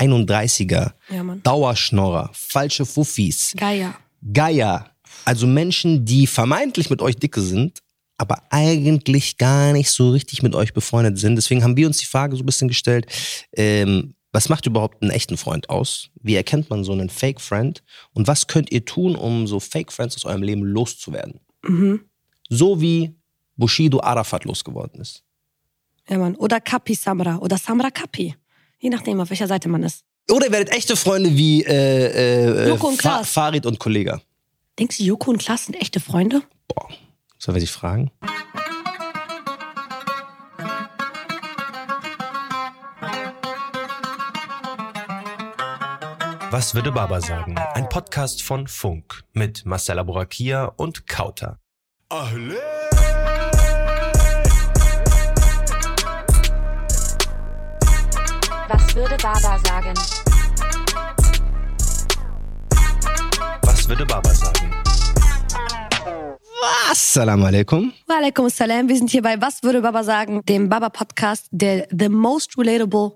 31er, Ja. Dauerschnorrer, falsche Fuffis, Geier. Geier, also Menschen, die vermeintlich mit euch dicke sind, aber eigentlich gar nicht so richtig mit euch befreundet sind. Deswegen haben wir uns die Frage so ein bisschen gestellt, ähm, was macht überhaupt einen echten Freund aus? Wie erkennt man so einen Fake Friend? Und was könnt ihr tun, um so Fake Friends aus eurem Leben loszuwerden? Mhm. So wie Bushido Arafat losgeworden ist. Ja, Mann. Oder Kapi Samra. Oder Samra Kapi. Je nachdem, auf welcher Seite man ist. Oder ihr werdet echte Freunde wie äh, äh, Joko und Fa Klaas. Farid und Kollega. Denkst du, Joko und Klaas sind echte Freunde? Boah, soll wir sich fragen? Was würde Baba sagen? Ein Podcast von Funk mit Marcella Borakia und Kauter. Was würde Baba sagen? Was würde Baba sagen? Assalamu alaikum. Walaikum salam. Wir sind hier bei Was würde Baba sagen? Dem Baba-Podcast, der the most relatable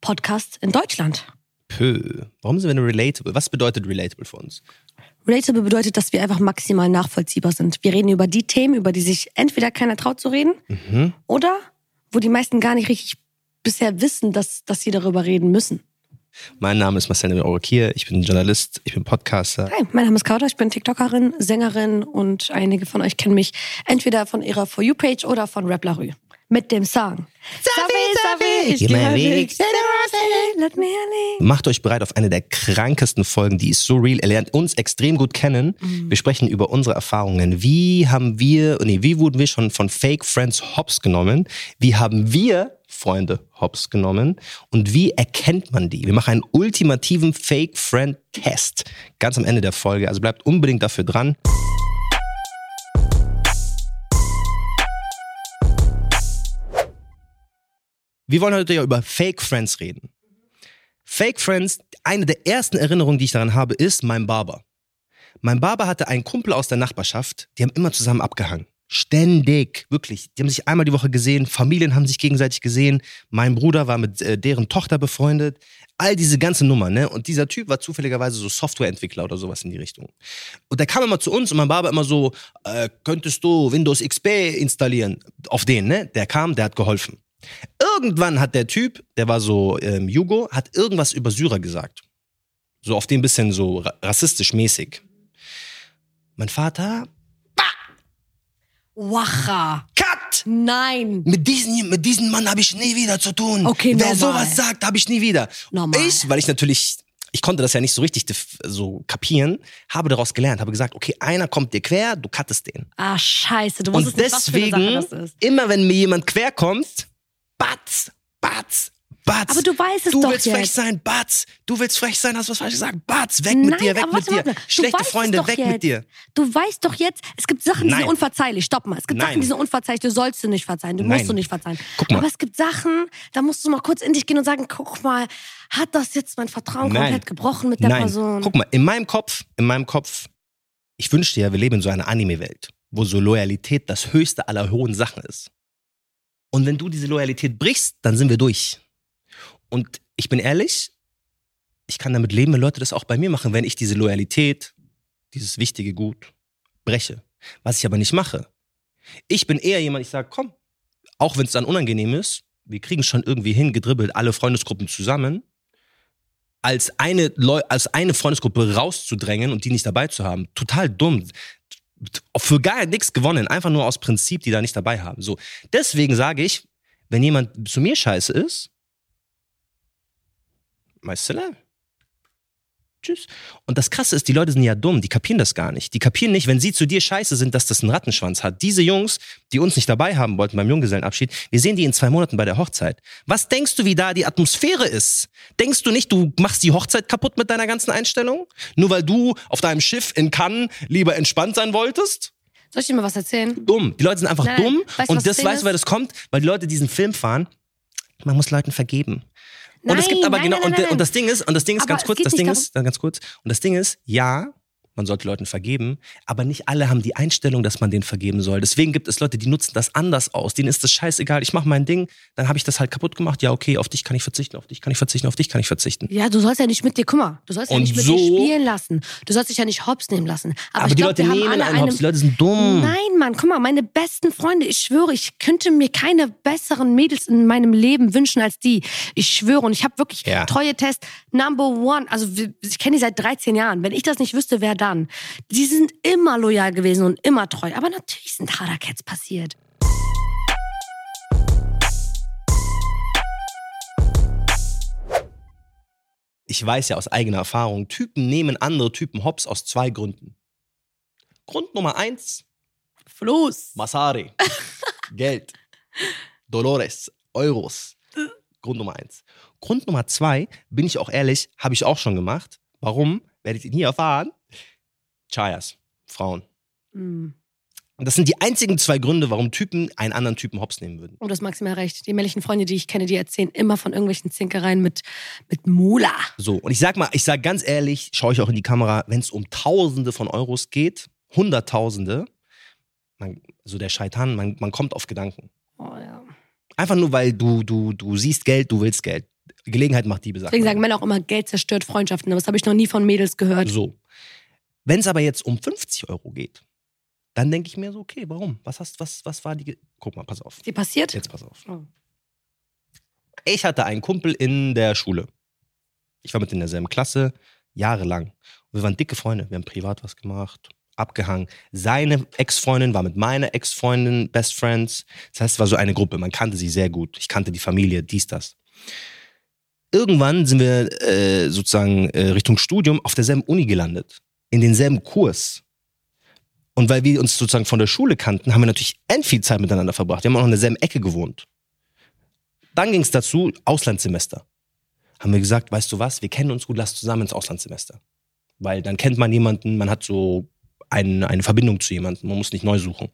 Podcast in Deutschland. Pö. Warum sind wir denn relatable? Was bedeutet relatable für uns? Relatable bedeutet, dass wir einfach maximal nachvollziehbar sind. Wir reden über die Themen, über die sich entweder keiner traut zu reden Mhm. oder wo die meisten gar nicht richtig bisher wissen, dass, dass sie darüber reden müssen. Mein Name ist Marcel Borakia. Ich bin Journalist, ich bin Podcaster. Hi, mein Name ist Kauta, ich bin TikTokerin, Sängerin und einige von euch kennen mich entweder von ihrer For You-Page oder von Rap La Rue. Mit dem Song. Safi, Safi, Geh mal weg. Let me. Macht euch bereit auf eine der krankesten Folgen, die ist so real. Ihr lernt uns extrem gut kennen. Mhm. Wir sprechen über unsere Erfahrungen. Wie haben wir, nee, wie wurden wir schon von Fake Friends hops genommen? Wie haben wir Freunde hops genommen? Und wie erkennt man die? Wir machen einen ultimativen Fake Friend Test. Ganz am Ende der Folge. Also bleibt unbedingt dafür dran. Wir wollen heute ja über Fake Friends reden. Fake Friends, eine der ersten Erinnerungen, die ich daran habe, ist mein Barber. Mein Barber hatte einen Kumpel aus der Nachbarschaft, die haben immer zusammen abgehangen. Ständig, wirklich. Die haben sich einmal die Woche gesehen, Familien haben sich gegenseitig gesehen, mein Bruder war mit äh, deren Tochter befreundet. All diese ganze Nummer, ne? Und dieser Typ war zufälligerweise so Softwareentwickler oder sowas in die Richtung. Und der kam immer zu uns und mein Barber immer so, äh, könntest du Windows XP installieren? Auf den, ne? Der kam, der hat geholfen. Irgendwann hat der Typ, der war so ähm, Jugo, hat irgendwas über Syrer gesagt. So auf den bisschen so ra rassistisch mäßig. Mein Vater, Wacha. Cut! Nein. Mit diesem, mit diesem Mann habe ich nie wieder zu tun. Okay, Wer normal. sowas sagt, habe ich nie wieder. Normal. Ich, weil ich natürlich, ich konnte das ja nicht so richtig so kapieren, habe daraus gelernt, habe gesagt, okay, einer kommt dir quer, du cuttest den. Ah, scheiße. Du Und wusstest nicht, was für eine deswegen, Sache das ist. immer wenn mir jemand quer kommt, batz, batz, batz. Aber du weißt es du doch willst frech jetzt. sein, batz. Du willst frech sein, hast was falsch gesagt, batz. Weg Nein, mit dir, weg mit dir. Du Schlechte Freunde, weg jetzt. mit dir. Du weißt doch jetzt, es gibt Sachen, die Nein. sind unverzeihlich. Stopp mal. Es gibt Nein. Sachen, die sind unverzeihlich. Du sollst du nicht verzeihen. Du musst du nicht verzeihen. Guck mal. Aber es gibt Sachen, da musst du mal kurz in dich gehen und sagen, guck mal, hat das jetzt mein Vertrauen komplett gebrochen mit der Person? guck mal, in meinem Kopf, in meinem Kopf, ich wünschte ja, wir leben in so einer Anime-Welt, wo so Loyalität das höchste aller hohen Sachen ist. Und wenn du diese Loyalität brichst, dann sind wir durch. Und ich bin ehrlich, ich kann damit leben, wenn Leute das auch bei mir machen, wenn ich diese Loyalität, dieses wichtige Gut, breche. Was ich aber nicht mache. Ich bin eher jemand, ich sage, komm, auch wenn es dann unangenehm ist, wir kriegen schon irgendwie hingedribbelt, alle Freundesgruppen zusammen, als eine, Leu als eine Freundesgruppe rauszudrängen und die nicht dabei zu haben. Total dumm. Für gar nichts gewonnen, einfach nur aus Prinzip, die da nicht dabei haben. So, deswegen sage ich, wenn jemand zu mir scheiße ist, Meister, Tschüss. Und das Krasse ist, die Leute sind ja dumm, die kapieren das gar nicht. Die kapieren nicht, wenn sie zu dir scheiße sind, dass das einen Rattenschwanz hat. Diese Jungs, die uns nicht dabei haben wollten beim Junggesellenabschied, wir sehen die in zwei Monaten bei der Hochzeit. Was denkst du, wie da die Atmosphäre ist? Denkst du nicht, du machst die Hochzeit kaputt mit deiner ganzen Einstellung? Nur weil du auf deinem Schiff in Cannes lieber entspannt sein wolltest? Soll ich dir mal was erzählen? Dumm. Die Leute sind einfach Nein, dumm. weißt und das weißt du, weil das kommt, weil die Leute diesen Film fahren. Man muss Leuten vergeben. Und es Nein, gibt aber nein, genau, nein, und, nein, nein. und das Ding ist, und das Ding ist Aber ganz kurz, das Ding ist, ganz kurz, und das Ding ist, ja, man sollte Leuten vergeben, aber nicht alle haben die Einstellung, dass man denen vergeben soll. Deswegen gibt es Leute, die nutzen das anders aus. Denen ist das scheißegal, ich mache mein Ding, dann habe ich das halt kaputt gemacht. Ja, okay, auf dich kann ich verzichten, auf dich kann ich verzichten, auf dich kann ich verzichten. Ja, du sollst ja nicht mit dir, guck mal, du sollst ja Und nicht mit so- dir spielen lassen. Du sollst dich ja nicht hops nehmen lassen. Aber, Aber, ich die glaub, Leute nehmen alle einen eine, Hops, die Leute sind dumm. Nein, Mann, guck mal, meine besten Freunde, ich schwöre, ich könnte mir keine besseren Mädels in meinem Leben wünschen als die. Ich schwöre und ich habe wirklich Ja. treue Test Number One. Also ich kenne die seit 13 Jahren. Wenn ich das nicht wüsste, wer dann? Die sind immer loyal gewesen und immer treu. Aber natürlich sind Harakets passiert. Ich weiß ja aus eigener Erfahrung, Typen nehmen andere Typen hops aus zwei Gründen. Grund Nummer eins, Floß. Masari. Geld. Dolores. Euros. Grund Nummer eins. Grund Nummer zwei, bin ich auch ehrlich, habe ich auch schon gemacht. Warum? Werdet ihr nie erfahren. Chayas. Frauen. Mm. Und das sind die einzigen zwei Gründe, warum Typen einen anderen Typen hops nehmen würden. Oh, das maximal recht. Die männlichen Freunde, die ich kenne, die erzählen immer von irgendwelchen Zinkereien mit, mit Mula. So, und ich sag mal, ich sag ganz ehrlich, schaue ich auch in die Kamera, wenn es um Tausende von Euros geht, Hunderttausende, man, so der Scheitan, man, man kommt auf Gedanken. Oh, ja. Einfach nur, weil du, du, du siehst Geld, du willst Geld. Gelegenheit macht Diebe, sagt Deswegen man. sagen Männer auch immer, Geld zerstört Freundschaften. Aber das habe ich noch nie von Mädels gehört. So. Wenn es aber jetzt um 50 Euro geht, dann denke ich mir so, okay, warum? Was hast, was, was war die. Ge Guck mal, pass auf. Die passiert? Jetzt pass auf. Oh. Ich hatte einen Kumpel in der Schule. Ich war mit in derselben Klasse, jahrelang. Und wir waren dicke Freunde. Wir haben privat was gemacht, abgehangen. Seine Ex-Freundin war mit meiner Ex-Freundin Best Friends. Das heißt, es war so eine Gruppe. Man kannte sie sehr gut. Ich kannte die Familie, dies, das. Irgendwann sind wir äh, sozusagen äh, Richtung Studium auf derselben Uni gelandet. In denselben Kurs. Und weil wir uns sozusagen von der Schule kannten, haben wir natürlich end viel Zeit miteinander verbracht. Wir haben auch in derselben Ecke gewohnt. Dann ging es dazu, Auslandssemester. Haben wir gesagt, weißt du was, wir kennen uns gut, lass zusammen ins Auslandssemester. Weil dann kennt man jemanden, man hat so ein, eine Verbindung zu jemandem, man muss nicht neu suchen.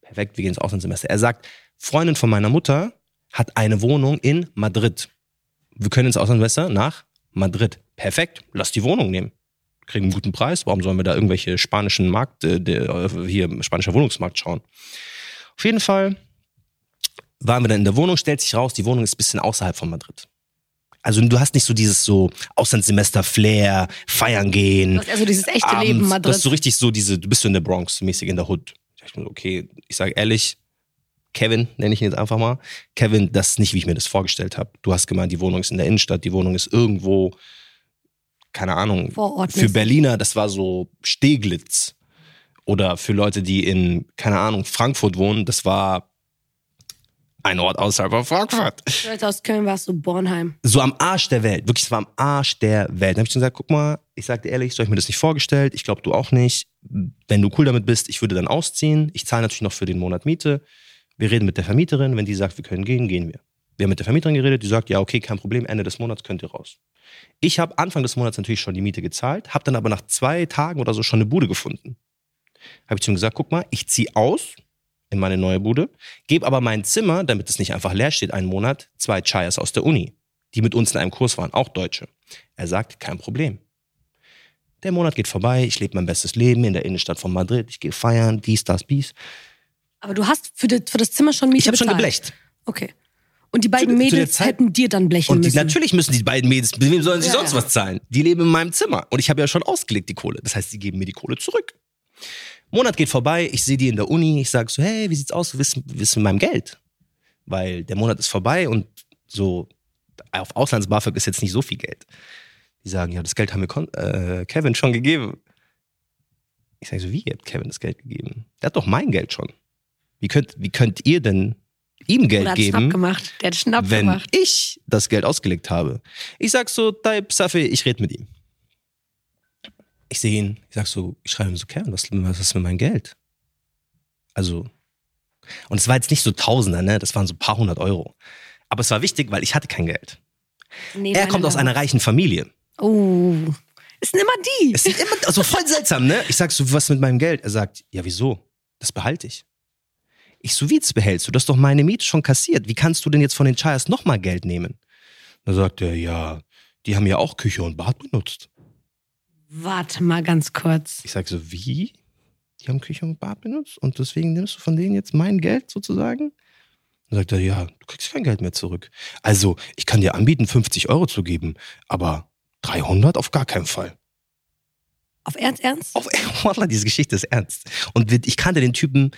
Perfekt, wir gehen ins Auslandssemester. Er sagt, Freundin von meiner Mutter hat eine Wohnung in Madrid. Wir können ins Auslandssemester nach Madrid. Perfekt, lass die Wohnung nehmen. Kriegen einen guten Preis. Warum sollen wir da irgendwelche spanischen Markt, äh, der, äh, hier spanischer Wohnungsmarkt schauen? Auf jeden Fall waren wir dann in der Wohnung, stellt sich raus, die Wohnung ist ein bisschen außerhalb von Madrid. Also du hast nicht so dieses so Auslandssemester-Flair, feiern gehen. Ist also dieses echte abends. Leben Du Madrid. hast so richtig so diese, du bist so in der Bronx, mäßig in der Hood. Ich dachte mir so, okay, ich sage ehrlich, Kevin, nenne ich ihn jetzt einfach mal. Kevin, das ist nicht, wie ich mir das vorgestellt habe. Du hast gemeint, die Wohnung ist in der Innenstadt, die Wohnung ist irgendwo, keine Ahnung, Vor Ort. für Berliner, das war so Steglitz. Oder für Leute, die in, keine Ahnung, Frankfurt wohnen, das war ein Ort außerhalb von Frankfurt. Leute aus Köln warst du Bornheim. So am Arsch der Welt. Wirklich, es war am Arsch der Welt. Dann habe ich dann gesagt, guck mal, ich sag dir ehrlich, so hab ich mir das nicht vorgestellt. Ich glaube, du auch nicht. Wenn du cool damit bist, ich würde dann ausziehen. Ich zahle natürlich noch für den Monat Miete. Wir reden mit der Vermieterin. Wenn die sagt, wir können gehen, gehen wir. Wir haben mit der Vermieterin geredet, die sagt, ja, okay, kein Problem, Ende des Monats könnt ihr raus. Ich habe Anfang des Monats natürlich schon die Miete gezahlt, habe dann aber nach zwei Tagen oder so schon eine Bude gefunden. Habe ich zu ihm gesagt, guck mal, ich ziehe aus in meine neue Bude, gebe aber mein Zimmer, damit es nicht einfach leer steht, einen Monat, zwei Chayas aus der Uni, die mit uns in einem Kurs waren, auch Deutsche. Er sagt, kein Problem. Der Monat geht vorbei, ich lebe mein bestes Leben in der Innenstadt von Madrid, ich gehe feiern, dies, das, bies. Aber du hast für, das Zimmer schon Miete Ich habe schon geblecht. Okay. Und die beiden Zu- zu Mädels Zeit- hätten dir dann blechen Und die, müssen. natürlich müssen die beiden Mädels, mit wem sollen sie Ja, sonst ja. was zahlen? Die leben in meinem Zimmer. Und ich habe ja schon ausgelegt, die Kohle. Das heißt, sie geben mir die Kohle zurück. Monat geht vorbei, ich sehe die in der Uni, ich sage so, hey, wie sieht's aus, wie ist, wie ist mit meinem Geld? Weil der Monat ist vorbei und so auf Auslands-BAföG ist jetzt nicht so viel Geld. Die sagen, ja, das Geld haben wir äh, Kevin schon gegeben. Ich sage so, wie, ihr habt Kevin das Geld gegeben? Der hat doch mein Geld schon. Wie könnt, wie könnt ihr denn ihm Geld geben? Der hat wenn gemacht. ich das Geld ausgelegt habe. Ich sag so, Taib, Safi, ich rede mit ihm. Ich sehe ihn, ich sag so, ich schreibe ihm so, Kevin, was, was ist mit meinem Geld? Also, und es war jetzt nicht so Tausender, ne? Das waren so ein paar hundert Euro. Aber es war wichtig, weil ich hatte kein Geld. Nee, Er kommt aus einer reichen Familie. Oh. Es sind immer die. Es sind immer, also voll seltsam, ne? Ich sag so, was mit meinem Geld? Er sagt, ja, wieso? Das behalte ich. Ich so, wie das behältst du? Du hast doch meine Miete schon kassiert. Wie kannst du denn jetzt von den Chayas nochmal Geld nehmen? Da sagt er, ja, die haben ja auch Küche und Bad benutzt. Warte mal ganz kurz. Ich sage so, wie? Die haben Küche und Bad benutzt und deswegen nimmst du von denen jetzt mein Geld sozusagen? Dann sagt er, ja, du kriegst kein Geld mehr zurück. Also, ich kann dir anbieten, 50 Euro zu geben, aber 300 auf gar keinen Fall. Auf Ernst, Ernst? Auf, Wallah, diese Geschichte ist ernst. Und ich kannte den Typen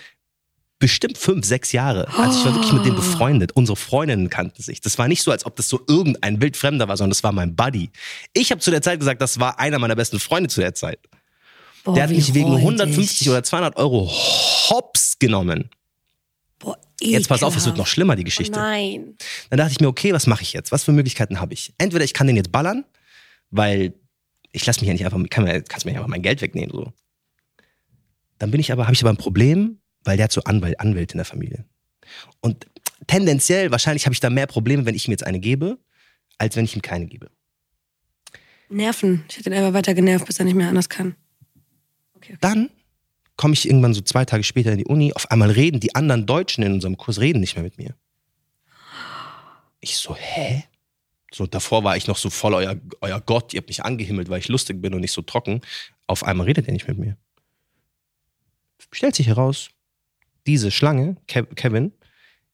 bestimmt fünf, sechs Jahre. Also ich war wirklich mit dem befreundet. Unsere Freundinnen kannten sich. Das war nicht so, als ob das so irgendein Wildfremder war, sondern das war mein Buddy. Ich habe zu der Zeit gesagt, das war einer meiner besten Freunde zu der Zeit. Boah, Der hat mich wegen räudig. 150 oder 200 Euro hops genommen. Boah, Jetzt pass auf, es wird noch schlimmer, die Oh Geschichte. nein. Dann dachte ich mir, okay, was mache ich jetzt? Was für Möglichkeiten habe ich? Entweder ich kann den jetzt ballern, weil ich lasse mich ja nicht einfach, kann mir, kannst mir nicht einfach mein Geld wegnehmen. So. Dann bin ich aber, habe ich aber ein Problem, weil der hat so Anwalt, Anwälte in der Familie. Und tendenziell, wahrscheinlich habe ich da mehr Probleme, wenn ich ihm jetzt eine gebe, als wenn ich ihm keine gebe. Nerven. Ich hätte ihn einfach weiter genervt, bis er nicht mehr anders kann. Dann komme ich irgendwann so zwei Tage später in die Uni, auf einmal reden die anderen Deutschen in unserem Kurs reden nicht mehr mit mir. Ich so, hä? So, davor war ich noch so voll euer, euer Gott, ihr habt mich angehimmelt, weil ich lustig bin und nicht so trocken. Auf einmal redet er nicht mit mir. Stellt sich heraus, diese Schlange, Kev- Kevin,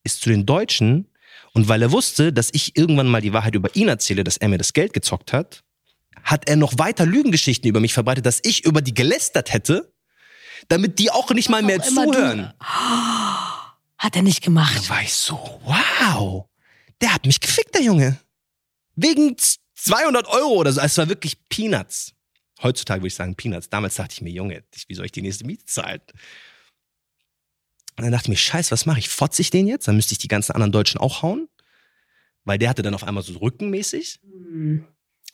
ist zu den Deutschen und weil er wusste, dass ich irgendwann mal die Wahrheit über ihn erzähle, dass er mir das Geld gezockt hat, hat er noch weiter Lügengeschichten über mich verbreitet, dass ich über die gelästert hätte, damit die auch nicht mal mehr zuhören. Hat er nicht gemacht. Da war ich so, wow, der hat mich gefickt, der Junge. Wegen z- 200 Euro oder so. Es war wirklich Peanuts. Heutzutage würde ich sagen Peanuts. Damals dachte ich mir, Junge, wie soll ich die nächste Miete zahlen? Und dann dachte ich mir, scheiße, was mache ich? Fotze ich den jetzt? Dann müsste ich die ganzen anderen Deutschen auch hauen. Weil der hatte dann auf einmal so rückenmäßig.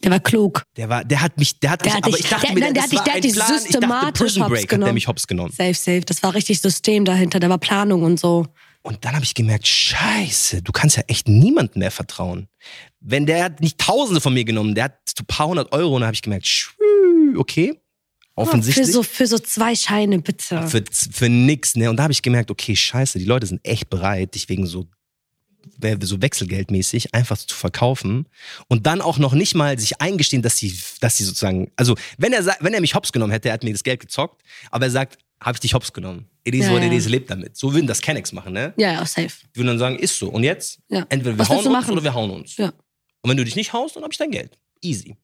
Der war klug. Der war, der hat mich, der hat Der mich, hat aber dich- ich dachte der- mir, nein, der das hat dich- der hat ein dich Plan. Ich dachte, systematisch Prison hops hat der genommen. mich hops genommen. Safe, safe. Das war richtig System dahinter. Da war Planung und so. Und dann habe ich gemerkt, scheiße, du kannst ja echt niemandem mehr vertrauen. Wenn der hat nicht Tausende von mir genommen, der hat ein paar hundert Euro und dann habe ich gemerkt, okay, offensichtlich. Für so, für so zwei Scheine, bitte. für, für nix, ne? Und da habe ich gemerkt, okay, scheiße, die Leute sind echt bereit, dich wegen so so wechselgeldmäßig einfach zu verkaufen und dann auch noch nicht mal sich eingestehen, dass sie, dass sie sozusagen, also wenn er wenn er mich hops genommen hätte, er hat mir das Geld gezockt, aber er sagt, habe ich dich hops genommen. It is Ja, what it is, lebt damit. So würden das Kennex machen, ne? ja, ja, safe. Die würden dann sagen, ist so. Und jetzt? Ja. Entweder wir Was hauen uns machen? oder wir hauen uns. Ja. Und wenn du dich nicht haust, dann hab ich dein Geld. Easy.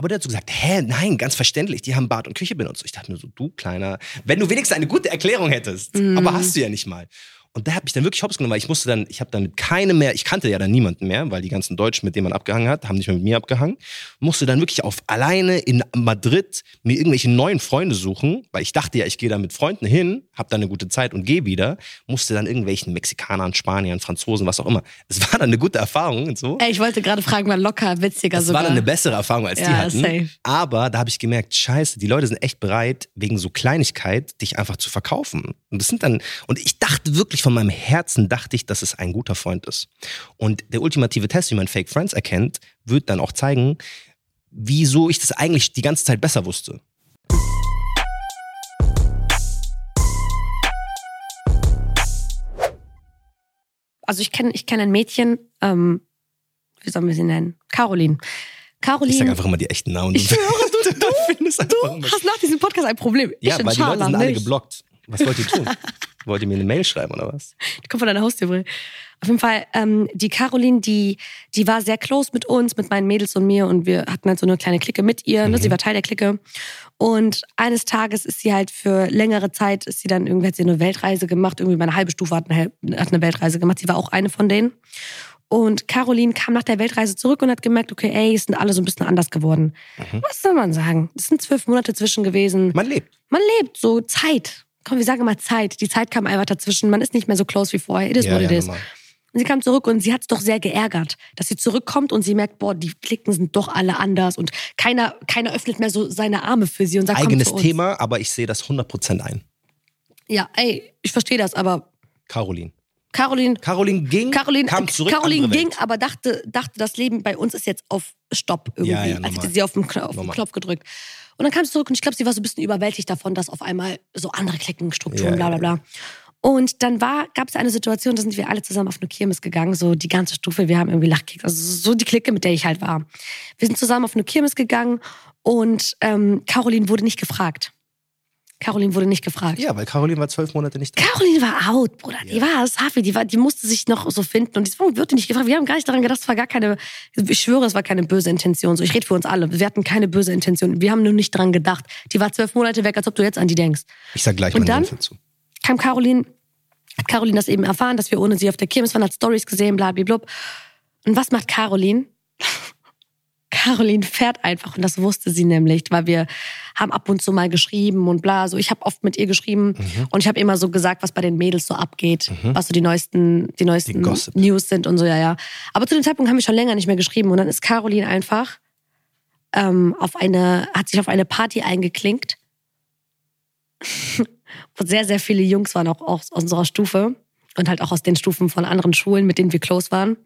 Aber der hat so gesagt, hä, nein, ganz verständlich, die haben Bad und Küche benutzt. Ich dachte mir so, du kleiner, wenn du wenigstens eine gute Erklärung hättest, Mhm. aber hast du ja nicht mal. Und der hat mich dann wirklich hops genommen, weil ich musste dann, ich habe dann mit keinem mehr, ich kannte ja dann niemanden mehr, weil die ganzen Deutschen, mit denen man abgehangen hat, haben nicht mehr mit mir abgehangen. Musste dann wirklich auf alleine in Madrid mir irgendwelche neuen Freunde suchen, weil ich dachte ja, ich gehe da mit Freunden hin, habe dann eine gute Zeit und gehe wieder. Musste dann irgendwelchen Mexikanern, Spaniern, Franzosen, was auch immer. Es war dann eine gute Erfahrung und so. Ey, ich wollte gerade fragen, war locker, witziger Das sogar. war dann eine bessere Erfahrung als die Ja, hatten. safe. Aber da habe ich gemerkt, scheiße, die Leute sind echt bereit, wegen so Kleinigkeit dich einfach zu verkaufen. Und das sind dann, und ich dachte wirklich von meinem Herzen, dachte ich, dass es ein guter Freund ist. Und der ultimative Test, wie man Fake Friends erkennt, wird dann auch zeigen, wieso ich das eigentlich die ganze Zeit besser wusste. also ich kenne ich kenn ein Mädchen, ähm, wie sollen wir sie nennen? Caroline. Caroline. Ich sage einfach immer die echten Namen. Ich schwöre, du, du du immer- hast nach diesem Podcast ein Problem. Ja, ich weil die Leute sind alle geblockt. Was wollt ihr tun? wollt ihr mir eine Mail schreiben oder was? Die kommt von deiner Haustür. Auf jeden Fall, ähm, die Caroline, die, die war sehr close mit uns, mit meinen Mädels und mir und wir hatten halt so eine kleine Clique mit ihr. Ne? Mhm. Sie war Teil der Clique. Und eines Tages ist sie halt für längere Zeit, ist sie dann irgendwie, hat sie eine Weltreise gemacht, irgendwie meine halbe Stufe hat eine, hat eine Weltreise gemacht. Sie war auch eine von denen. Und Caroline kam nach der Weltreise zurück und hat gemerkt, okay, ey, es sind alle so ein bisschen anders geworden. Mhm. Was soll man sagen? Es sind zwölf Monate zwischen gewesen. Man lebt. Man lebt so Zeit. Komm, wir sagen immer Zeit. Die Zeit kam einfach dazwischen. Man ist nicht mehr so close wie vorher. It is ja, what it ja, is. normal. Und sie kam zurück und sie hat es doch sehr geärgert, dass sie zurückkommt und sie merkt, boah, die Klicken sind doch alle anders und keiner, keiner öffnet mehr so seine Arme für sie und sagt, Eigenes. Thema, aber ich sehe das 100% ein. Ja, ey, ich verstehe das, aber Caroline. Caroline, Caroline ging, Caroline, kam zurück. Caroline ging, aber dachte, dachte, das Leben bei uns ist jetzt auf Stopp irgendwie. Ja, ja, als normal. hätte sie auf den, Kno- auf den. Knopf gedrückt. Und dann kam sie zurück und ich glaube, sie war so ein bisschen überwältigt davon, dass auf einmal so andere Klickenstrukturen, Ja, bla bla bla. Und dann war, gab es eine Situation, da sind wir alle zusammen auf eine Kirmes gegangen, so die ganze Stufe, wir haben irgendwie Lachkicks, also so die Clique, mit der ich halt war. Wir sind zusammen auf eine Kirmes gegangen und ähm, Caroline wurde nicht gefragt. Caroline wurde nicht gefragt. Ja, weil Caroline war zwölf Monate nicht da. Caroline war out, Bruder. Die war Safi, die, war, die musste sich noch so finden. Und deswegen wird die nicht gefragt. Wir haben gar nicht daran gedacht, es war gar keine, ich schwöre, es war keine böse Intention. So, ich rede für uns alle. Wir hatten keine böse Intention. Wir haben nur nicht daran gedacht. Die war zwölf Monate weg, als ob du jetzt an die denkst. Ich sag gleich Und dann? Kam Caroline, hat Caroline das eben erfahren, dass wir ohne sie auf der Kirmes waren, hat Stories gesehen, blablabla. Und was macht Caroline? Caroline fährt einfach und das wusste sie nämlich, weil wir haben ab und zu mal geschrieben und bla. So, ich habe oft mit ihr geschrieben Mhm. und ich habe immer so gesagt, was bei den Mädels so abgeht, was so die neuesten, die neuesten Die. News sind und so, ja, ja. Aber zu dem Zeitpunkt haben wir schon länger nicht mehr geschrieben und dann ist Caroline einfach ähm, auf eine, hat sich auf eine Party eingeklinkt, wo sehr, sehr viele Jungs waren, auch aus unserer Stufe und halt auch aus den Stufen von anderen Schulen, mit denen wir close waren.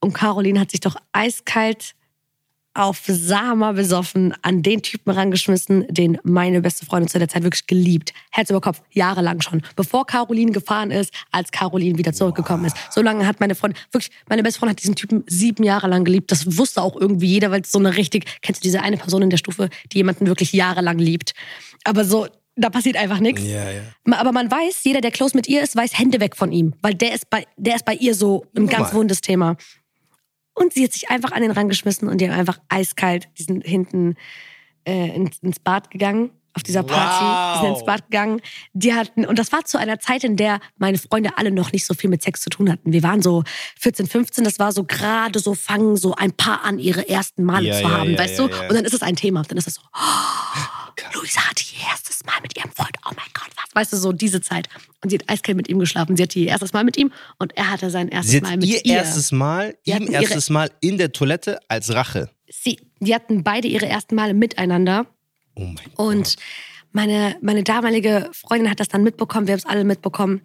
Und Caroline hat sich doch eiskalt auf Sama besoffen an den Typen rangeschmissen, den meine beste Freundin zu der Zeit wirklich geliebt. Herz über Kopf, jahrelang schon. Bevor Caroline gefahren ist, als Caroline wieder zurückgekommen ist. So lange hat meine Freundin, wirklich, meine beste Freundin hat diesen Typen sieben Jahre lang geliebt. Das wusste auch irgendwie jeder, weil es so eine richtig, kennst du diese eine Person in der Stufe, die jemanden wirklich jahrelang liebt. Aber so, da passiert einfach nichts. Ja. Ma- Aber man weiß, jeder, der close mit ihr ist, weiß Hände weg von ihm. Weil der ist bei, der ist bei ihr so ein ganz wundes Thema. Und sie hat sich einfach an den Rang geschmissen und die haben einfach eiskalt, die sind hinten äh, ins, ins Bad gegangen, auf dieser Party. Wow. Die sind ins Bad gegangen. Die hatten, und das war zu einer Zeit, in der meine Freunde alle noch nicht so viel mit Sex zu tun hatten. Wir waren so 14, 15, das war so gerade so, fangen so ein paar an, ihre ersten Male Ja, zu ja, haben, ja, weißt du? Und dann ist es ein Thema. Dann ist es so, oh, Luisa hatte ihr erstes Mal mit ihrem Freund, oh mein Gott, was? Weißt du, so diese Zeit. Und sie hat eiskalt mit ihm geschlafen. Sie hatte ihr erstes Mal mit ihm und er hatte sein erstes Sie Mal hat mit ihr ihr. erstes Mal, Die ihm erstes Mal in der Toilette als Rache. Sie, die hatten beide ihre ersten Male miteinander. Oh mein Und meine, meine damalige Freundin hat das dann mitbekommen. Wir haben es alle mitbekommen.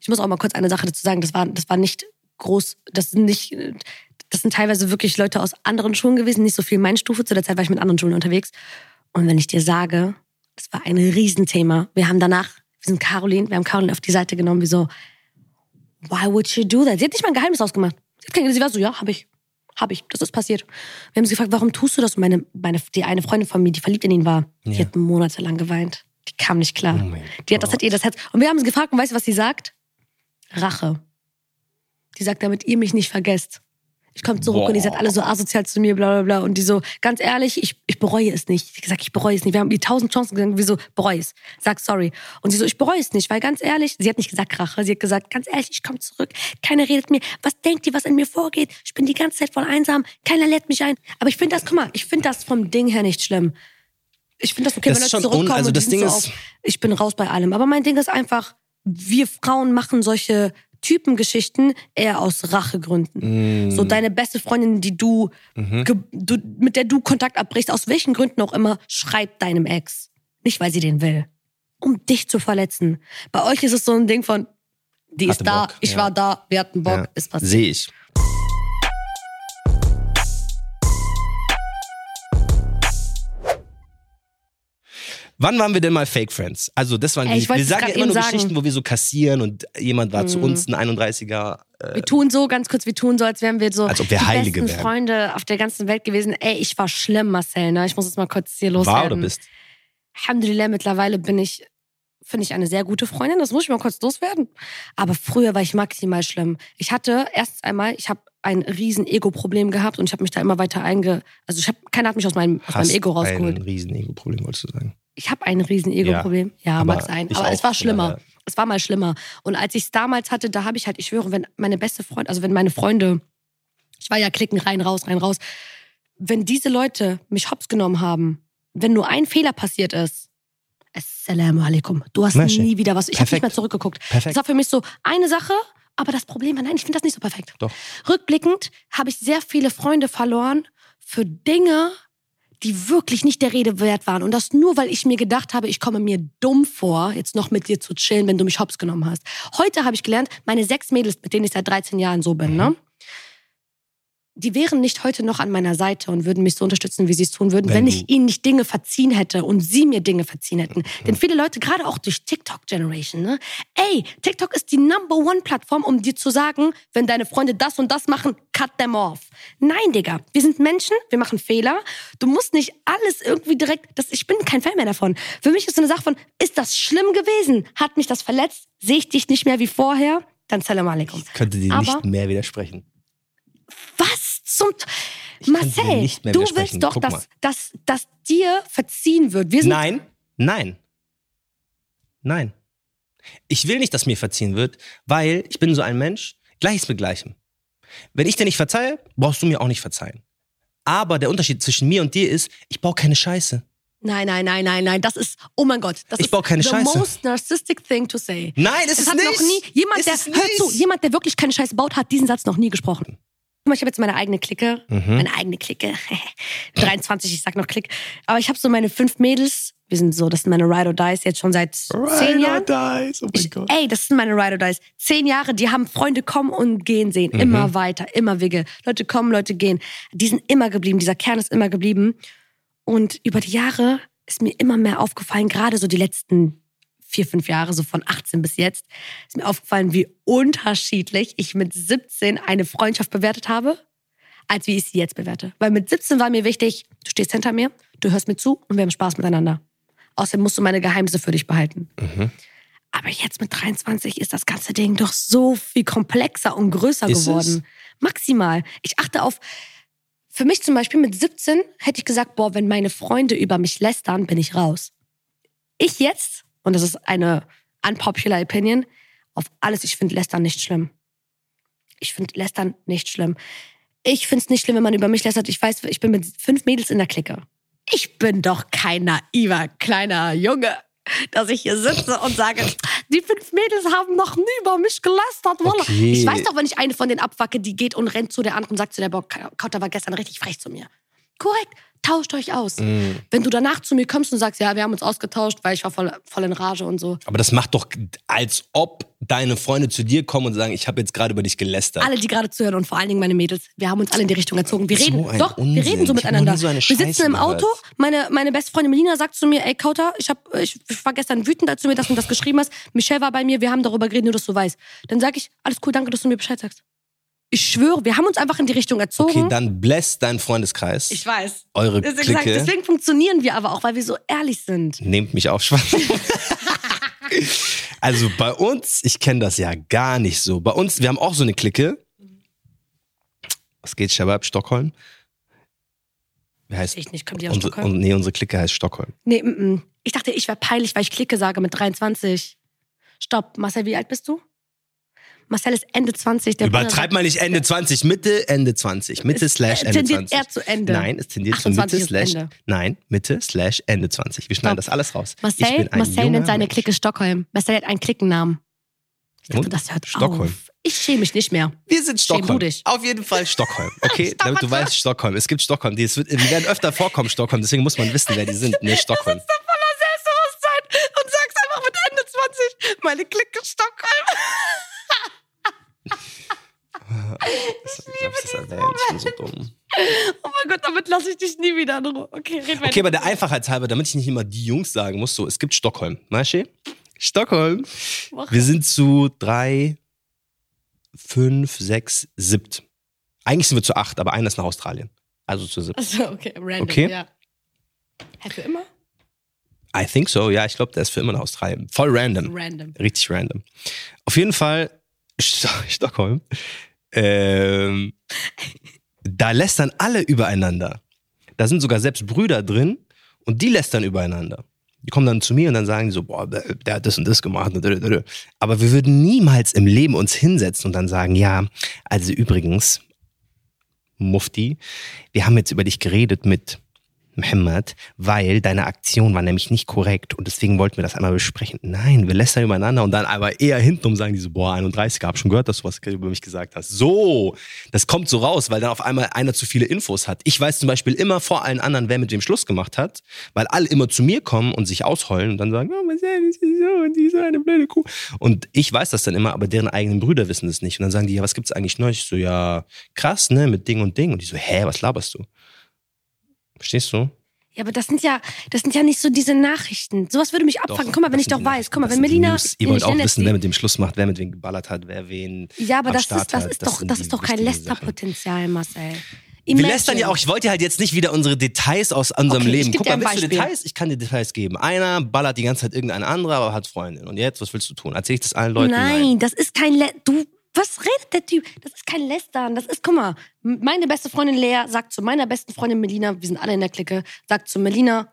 Ich muss auch mal kurz eine Sache dazu sagen. Das war, das war nicht groß. Das sind nicht. Das sind teilweise wirklich Leute aus anderen Schulen gewesen. Nicht so viel meine Stufe. Zu der Zeit war ich mit anderen Schulen unterwegs. Und wenn ich dir sage, das war ein Riesenthema. Wir haben danach, wir sind Caroline, wir haben Caroline auf die Seite genommen, wie so, why would she do that? Sie hat nicht mal ein Geheimnis ausgemacht. Sie, sie war so, ja, hab ich. Hab ich. Das ist passiert. Wir haben sie gefragt, warum tust du das? Und meine, meine, die eine Freundin von mir, die verliebt in ihn war, die Ja. hat monatelang geweint. Die kam nicht klar. Oh die hat, das hat ihr das Herz. Und wir haben sie gefragt, und weißt du, was sie sagt? Rache. Die sagt, damit ihr mich nicht vergesst. Ich komme zurück und ihr seid alle so asozial zu mir, bla bla bla. Und die so, ganz ehrlich, ich, ich bereue es nicht. Ich gesagt, ich bereue es nicht. Wir haben ihr tausend Chancen gesagt, wieso bereue es? Sag sorry. Und sie so, ich bereue es nicht, weil ganz ehrlich, sie hat nicht gesagt Rache, sie hat gesagt, ganz ehrlich, ich komme zurück. Keiner redet mir. Was denkt ihr, was in mir vorgeht? Ich bin die ganze Zeit voll einsam. Keiner lädt mich ein. Aber ich finde das, guck mal, ich finde das vom Ding her nicht schlimm. Ich finde das okay, Das wenn Leute zurückkommen also und das die sind Ding so ist- auf, ich bin raus bei allem. Aber mein Ding ist einfach, wir Frauen machen solche Typengeschichten eher aus Rachegründen. Mm. So deine beste Freundin, die du, Mhm. du, mit der du Kontakt abbrichst, aus welchen Gründen auch immer, schreibt deinem Ex. Nicht, weil sie den will. Um dich zu verletzen. Bei euch ist es so ein Ding von, die Hatte ist da, Bock, ich ja. war da, wir hatten Bock, Ja. ist passiert. Sehe ich. Wann waren wir denn mal Fake Friends? Also das waren Ey, ich wir sagen ja immer nur sagen. Geschichten, wo wir so kassieren und jemand war zu Mhm. uns ein 31er. Äh, Wir tun so, ganz kurz, wir tun so, als wären wir so Als ob wir die Heilige besten wären. Freunde auf der ganzen Welt gewesen. Ey, ich war schlimm, Marcel, ne? Ich muss jetzt mal kurz hier war loswerden. oder bist? Alhamdulillah, mittlerweile bin ich, finde ich, eine sehr gute Freundin. Das muss ich mal kurz loswerden. Aber früher war ich maximal schlimm. Ich hatte erst einmal, ich habe ein riesen Ego-Problem gehabt und ich habe mich da immer weiter einge... Also ich hab, keiner hat mich aus meinem, aus meinem Ego rausgeholt. ein riesen Ego-Problem, wolltest du sagen. Ich habe ein riesen Ego-Problem. Ja, aber mag sein. Aber es war schlimmer. daher. Es war mal schlimmer. Und als ich es damals hatte, da habe ich halt, ich schwöre, wenn meine beste Freundin, also wenn meine Freunde, ich war ja klicken, rein, raus, rein, raus, wenn diese Leute mich hops genommen haben, wenn nur ein Fehler passiert ist, Assalamu alaikum, du hast Masche. nie wieder was. Ich habe nicht mehr zurückgeguckt. Perfekt. Das war für mich so eine Sache, aber das Problem war, nein, ich finde das nicht so perfekt. Doch. Rückblickend habe ich sehr viele Freunde verloren für Dinge, die wirklich nicht der Rede wert waren. Und das nur, weil ich mir gedacht habe, ich komme mir dumm vor, jetzt noch mit dir zu chillen, wenn du mich hops genommen hast. Heute habe ich gelernt, meine sechs Mädels, mit denen ich seit 13 Jahren so bin, ne? Die wären nicht heute noch an meiner Seite und würden mich so unterstützen, wie sie es tun würden, Wenn wenn, ich ihnen nicht Dinge verziehen hätte und sie mir Dinge verziehen hätten. Denn viele Leute, gerade auch durch TikTok-Generation, ne? Ey, TikTok ist die Number One-Plattform, um dir zu sagen, wenn deine Freunde das und das machen, cut them off. Nein, Digga, wir sind Menschen, wir machen Fehler. Du musst nicht alles irgendwie direkt, das, ich bin kein Fan mehr davon. Für mich ist so eine Sache von, ist das schlimm gewesen? Hat mich das verletzt? Sehe ich dich nicht mehr wie vorher? Dann salam alaikum. Ich könnte dir nicht mehr widersprechen. Was zum... Ich Marcel, nicht mehr du willst doch, dass, dass, dass dir verziehen wird. Wir sind Nein, nein, nein. Ich will nicht, dass mir verziehen wird, weil ich bin so ein Mensch, Gleiches mit Gleichem. Wenn ich dir nicht verzeihe, brauchst du mir auch nicht verzeihen. Aber der Unterschied zwischen mir und dir ist, ich baue keine Scheiße. Nein, nein, nein, nein, nein. Das ist, oh mein Gott, das Ich ist baue keine the Scheiße. most narcissistic thing to say. Nein, ist Es es hat nicht. noch nie, jemand, Ist der, es hör zu, jemand, der wirklich keine Scheiße baut, hat diesen Satz noch nie gesprochen. Guck mal, ich habe jetzt meine eigene Clique, Mhm. meine eigene Clique, 23, ich sag noch Clique, aber ich habe so meine fünf Mädels, wir sind so, das sind meine Ride or Dies jetzt schon seit zehn Jahren. Dies. Oh mein Ich, Gott. ey, das sind meine Ride or Dies. Zehn Jahre, die haben Freunde kommen und gehen sehen. Immer weiter, immer Wigge. Leute kommen, Leute gehen. Die sind immer geblieben. Dieser Kern ist immer geblieben. Und über die Jahre ist mir immer mehr aufgefallen, gerade so die letzten vier, fünf Jahre, so von 18 bis jetzt, ist mir aufgefallen, wie unterschiedlich ich mit 17 eine Freundschaft bewertet habe, als wie ich sie jetzt bewerte. Weil mit 17 war mir wichtig, du stehst hinter mir, du hörst mir zu und wir haben Spaß miteinander. Außerdem musst du meine Geheimnisse für dich behalten. Mhm. Aber jetzt mit 23 ist das ganze Ding doch so viel komplexer und größer Ist geworden. Maximal. Ich achte auf, für mich zum Beispiel mit 17 hätte ich gesagt, boah, wenn meine Freunde über mich lästern, bin ich raus. Ich jetzt, und das ist eine unpopular opinion, auf alles, ich finde Lästern nicht schlimm. Ich finde Lästern nicht schlimm. Ich finde es nicht schlimm, wenn man über mich lästert. Ich weiß, ich bin mit fünf Mädels in der Clique. Ich bin doch kein naiver kleiner Junge, dass ich hier sitze und sage, die fünf Mädels haben noch nie über mich gelästert. Okay. Ich weiß doch, wenn ich eine von denen abwacke, die geht und rennt zu der anderen und sagt zu der, boah, Kauter war gestern richtig frech zu mir. Korrekt, tauscht euch aus. Mhm. Wenn du danach zu mir kommst und sagst, ja, wir haben uns ausgetauscht, weil ich war voll, voll in Rage und so. Aber das macht doch, als ob deine Freunde zu dir kommen und sagen, ich habe jetzt gerade über dich gelästert. Alle, die gerade zuhören und vor allen Dingen meine Mädels, wir haben uns alle in die Richtung erzogen. Wir So reden, doch, Unsinn. wir reden so miteinander. so wir sitzen im. Auto, meine, meine beste Freundin Melina sagt zu mir, ey Kauter, ich, hab, ich, ich war gestern wütend, als du mir das und das geschrieben hast. Michelle war bei mir, wir haben darüber geredet, nur dass du weißt. Dann sage ich, alles cool, danke, dass du mir Bescheid sagst. Ich schwöre, wir haben uns einfach in die Richtung erzogen. Okay, dann bless dein Freundeskreis, ich weiß. eure sag- Clique. deswegen funktionieren wir aber auch, weil wir so ehrlich sind. Nehmt mich auf Spaß. also bei uns, ich kenne das ja gar nicht so. Bei uns, wir haben auch so eine Clique. Was geht, Shabab, Stockholm? Wie heißt Ich nicht, kommt die aus unsere, Stockholm? und, Nee, unsere Clique heißt Stockholm. Nee, mm, mm. ich dachte, ich wäre peinlich, weil ich Clique sage mit 23. Stopp, Marcel, wie alt bist du? Marcel ist Ende 20. Der Übertreib mal nicht Ende 20, Mitte, Ende 20. Mitte Es, slash Ende tendiert 20. eher zu Ende. Nein, es tendiert zu 28 Mitte slash. Ende. Nein, Mitte slash Ende 20. Wir schneiden Stopp. das alles raus. Marcel, Marcel nennt seine Mensch. Clique Stockholm. Marcel hat einen Klickennamen. Ich dachte, Und? das hört Stockholm. auf. Ich schäme mich nicht mehr. Wir sind Stockholm. du. Auf jeden Fall Stockholm. Okay, Stopp, damit du weißt, Stockholm. Es gibt Stockholm. Die, wird, die werden öfter vorkommen, Stockholm. Deswegen muss man wissen, wer die sind. Ne, Stockholm. voller Selbstbewusstsein und sagst einfach mit Ende 20, meine Clique Stockholm. Ich liebe das erwähnt. Ich bin so dumm. Oh mein Gott, damit lasse ich dich nie wieder in Ruhe. Okay, red weiter. Okay, aber der Einfachheit halber, damit ich nicht immer die Jungs sagen muss, so, es gibt Stockholm. Masche? Stockholm. Mach. Wir sind zu drei, fünf, sechs, siebt. Eigentlich sind wir zu acht, aber einer ist nach Australien. Also zu siebt. Achso, okay, random. Okay. Ja. Hä, für immer? I think so. Ja, ich glaube, der ist für immer nach Australien. Voll random. Random. Richtig random. Auf jeden Fall Stockholm. Ähm, da lästern alle übereinander. Da sind sogar selbst Brüder drin und die lästern übereinander. Die kommen dann zu mir und dann sagen die so, boah, der, der hat das und das gemacht. Aber wir würden niemals im Leben uns hinsetzen und dann sagen, ja, also übrigens, Mufti, wir haben jetzt über dich geredet mit Mohammed, weil deine Aktion war nämlich nicht korrekt und deswegen wollten wir das einmal besprechen. Nein, wir lästern übereinander und dann aber eher hintenrum sagen die so, boah, 31, hab schon gehört, dass du was über mich gesagt hast. So, das kommt so raus, weil dann auf einmal einer zu viele Infos hat. Ich weiß zum Beispiel immer vor allen anderen, wer mit wem Schluss gemacht hat, weil alle immer zu mir kommen und sich ausheulen und dann sagen, oh, Marcel, ist so und die ist so eine blöde Kuh. Und ich weiß das dann immer, aber deren eigenen Brüder wissen das nicht. Und dann sagen die, ja, was gibt's eigentlich Neues? Ich so, ja, krass, ne, mit Ding und Ding. Und die so, hä, was laberst du? Verstehst du? Ja, aber das sind ja, das sind ja nicht so diese Nachrichten. Sowas würde mich abfangen. Guck mal, wenn das ich doch weiß, guck mal, das wenn Melina. News. Ihr wollt auch wissen, wer mit dem Schluss macht, wer mit wem geballert hat, wer wen. Ja, aber das Start ist, das hat. ist Das doch, das die ist doch kein. Lästerpotenzial, Marcel. Wir Imagine. lästern ja auch, ich wollte halt jetzt nicht wieder unsere Details aus unserem Okay, Leben. Guck mal, willst du. Details? Ich kann dir Details geben. Einer ballert die ganze Zeit irgendeine andere, aber hat Freundin. Und jetzt, was willst du tun? Erzähl ich das allen Leuten? Nein, das ist kein Lä Du, was redet der Typ? Das ist kein Lästern. Das ist, guck mal, meine beste Freundin Lea sagt zu meiner besten Freundin Melina, wir sind alle in der Clique, sagt zu Melina,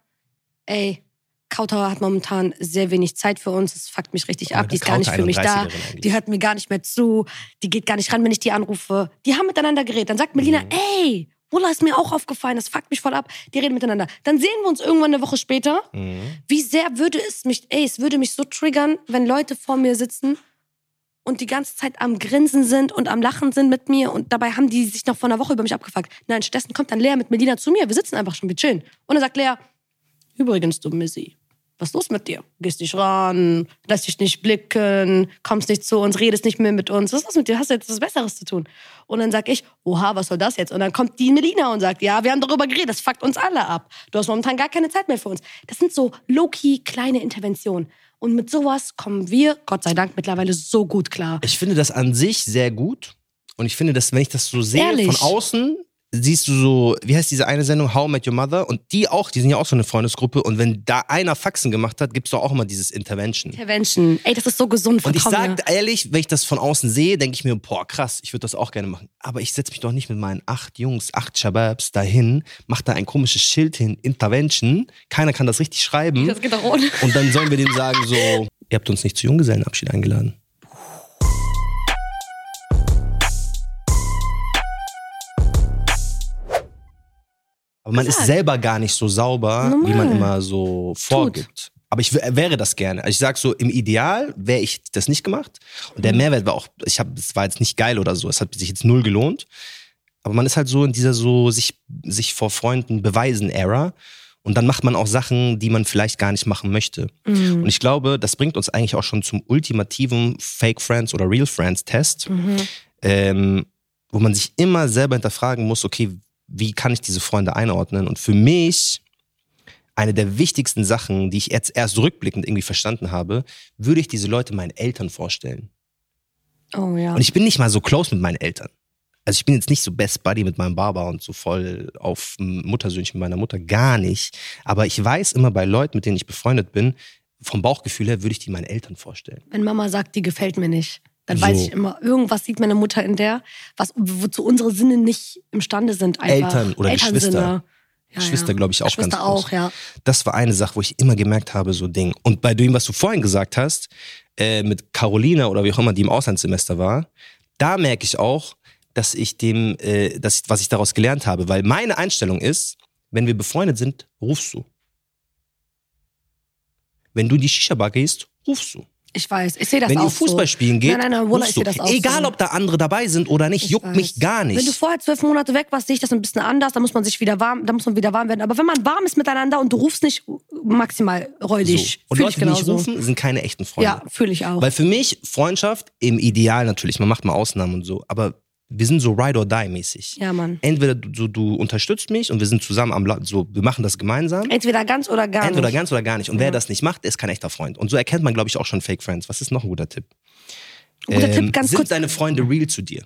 ey, Kauter hat momentan sehr wenig Zeit für uns, das fuckt mich richtig mal, ab, die ist gar nicht für mich da, 31erin eigentlich. die hört mir gar nicht mehr zu, die geht gar nicht ran, wenn ich die anrufe. Die haben miteinander geredet. Dann sagt Melina, Mhm. ey, Walla ist mir auch aufgefallen, das fuckt mich voll ab. Die reden miteinander. Dann sehen wir uns irgendwann eine Woche später. Mhm. Wie sehr würde es mich, ey, es würde mich so triggern, wenn Leute vor mir sitzen und die ganze Zeit am Grinsen sind und am Lachen sind mit mir und dabei haben die sich noch vor einer Woche über mich abgefuckt. Nein, stattdessen kommt dann Lea mit Melina zu mir, wir sitzen einfach schon, wir chillen. Und dann sagt Lea, übrigens, du Missy, was ist los mit dir? Gehst nicht ran, lässt dich nicht blicken, kommst nicht zu uns, redest nicht mehr mit uns. Was ist los mit dir? Hast du jetzt was Besseres zu tun? Und dann sag ich, oha, was soll das jetzt? Und dann kommt die Melina und sagt, ja, wir haben darüber geredet, das fuckt uns alle ab. Du hast momentan gar keine Zeit mehr für uns. Das sind so low-key kleine Interventionen. Und mit sowas kommen wir, Gott sei Dank, mittlerweile so gut klar. Ich finde das an sich sehr gut. Und ich finde, dass, wenn ich das so sehe, Ehrlich? von außen, siehst du so, wie heißt diese eine Sendung, How I Met Your Mother? Und die auch, die sind ja auch so eine Freundesgruppe. Und wenn da einer Faxen gemacht hat, gibt's doch auch immer dieses Intervention. Intervention. Ey, das ist so gesund. Und ich vertrau mir. sag ehrlich, wenn ich das von außen sehe, denke ich mir, boah, krass, ich würde das auch gerne machen. Aber ich setze mich doch nicht mit meinen acht Jungs, acht Shababs dahin, mach da ein komisches Schild hin, Intervention. Keiner kann das richtig schreiben. Das geht doch ohne. Und dann sollen wir dem sagen, so, ihr habt uns nicht zu Junggesellenabschied eingeladen. Aber man ist Gesagt. selber gar nicht so sauber, wie man Normal. immer so vorgibt. Aber ich wäre das gerne. Also ich sag so, im Ideal wäre ich das nicht gemacht. Und Mhm. der Mehrwert war auch, ich habe, es war jetzt nicht geil oder so. Es hat sich jetzt null gelohnt. Aber man ist halt so in dieser so sich, sich vor Freunden beweisen Era. Und dann macht man auch Sachen, die man vielleicht gar nicht machen möchte. Mhm. Und ich glaube, das bringt uns eigentlich auch schon zum ultimativen Fake Friends oder Real Friends Test, Mhm. ähm, wo man sich immer selber hinterfragen muss, okay, wie kann ich diese Freunde einordnen? Und für mich, eine der wichtigsten Sachen, die ich jetzt erst rückblickend irgendwie verstanden habe, würde ich diese Leute meinen Eltern vorstellen. Oh ja. Und ich bin nicht mal so close mit meinen Eltern. Also ich bin jetzt nicht so Best Buddy mit meinem Baba und so voll auf Muttersöhnchen mit meiner Mutter, gar nicht. Aber ich weiß immer bei Leuten, mit denen ich befreundet bin, vom Bauchgefühl her würde ich die meinen Eltern vorstellen. Wenn Mama sagt, die gefällt mir nicht, dann So. weiß ich immer, irgendwas sieht meine Mutter in der, was, wozu unsere Sinne nicht imstande sind. Einfach. Eltern oder Elternsinne. Geschwister. Ja, Geschwister, ja. glaube ich, auch Geschwister ganz groß. auch, ja. Das war eine Sache, wo ich immer gemerkt habe, so Ding. Und bei dem, was du vorhin gesagt hast, äh, mit Carolina oder wie auch immer, die im Auslandssemester war, da merke ich auch, dass ich dem, äh, dass, was ich daraus gelernt habe. Weil meine Einstellung ist, wenn wir befreundet sind, rufst du. Wenn du in die Shisha-Bar gehst, rufst du. Ich weiß, ich sehe das wenn auch ihr Fußball so. spielen geht, Nein, nein, nein, Wallah, ich sehe das auch Egal, so. ob da andere dabei sind oder nicht, Ich juckt weiß. mich gar nicht. Wenn du vorher zwölf Monate weg warst, sehe ich das ein bisschen anders. Da muss man sich wieder warm, da muss man wieder warm werden. Aber wenn man warm ist miteinander und du rufst nicht maximal so. räudig, Und fühle ich Leute, die nicht genauso. rufen, sind keine echten Freunde. Ja, fühle ich auch. Weil für mich Freundschaft im Ideal natürlich, man macht mal Ausnahmen und so, aber wir sind so ride or die mäßig. ja, Mann. Entweder du, du, du unterstützt mich und wir sind zusammen am La so wir machen das gemeinsam. Entweder ganz oder gar Entweder nicht. ganz oder gar nicht. Und Ja. wer das nicht macht, ist kein echter Freund. Und so erkennt man, glaube ich, auch schon Fake Friends. Was ist noch ein guter Tipp? Guter Ähm, Tipp, ganz sind kurz. deine Freunde real zu dir?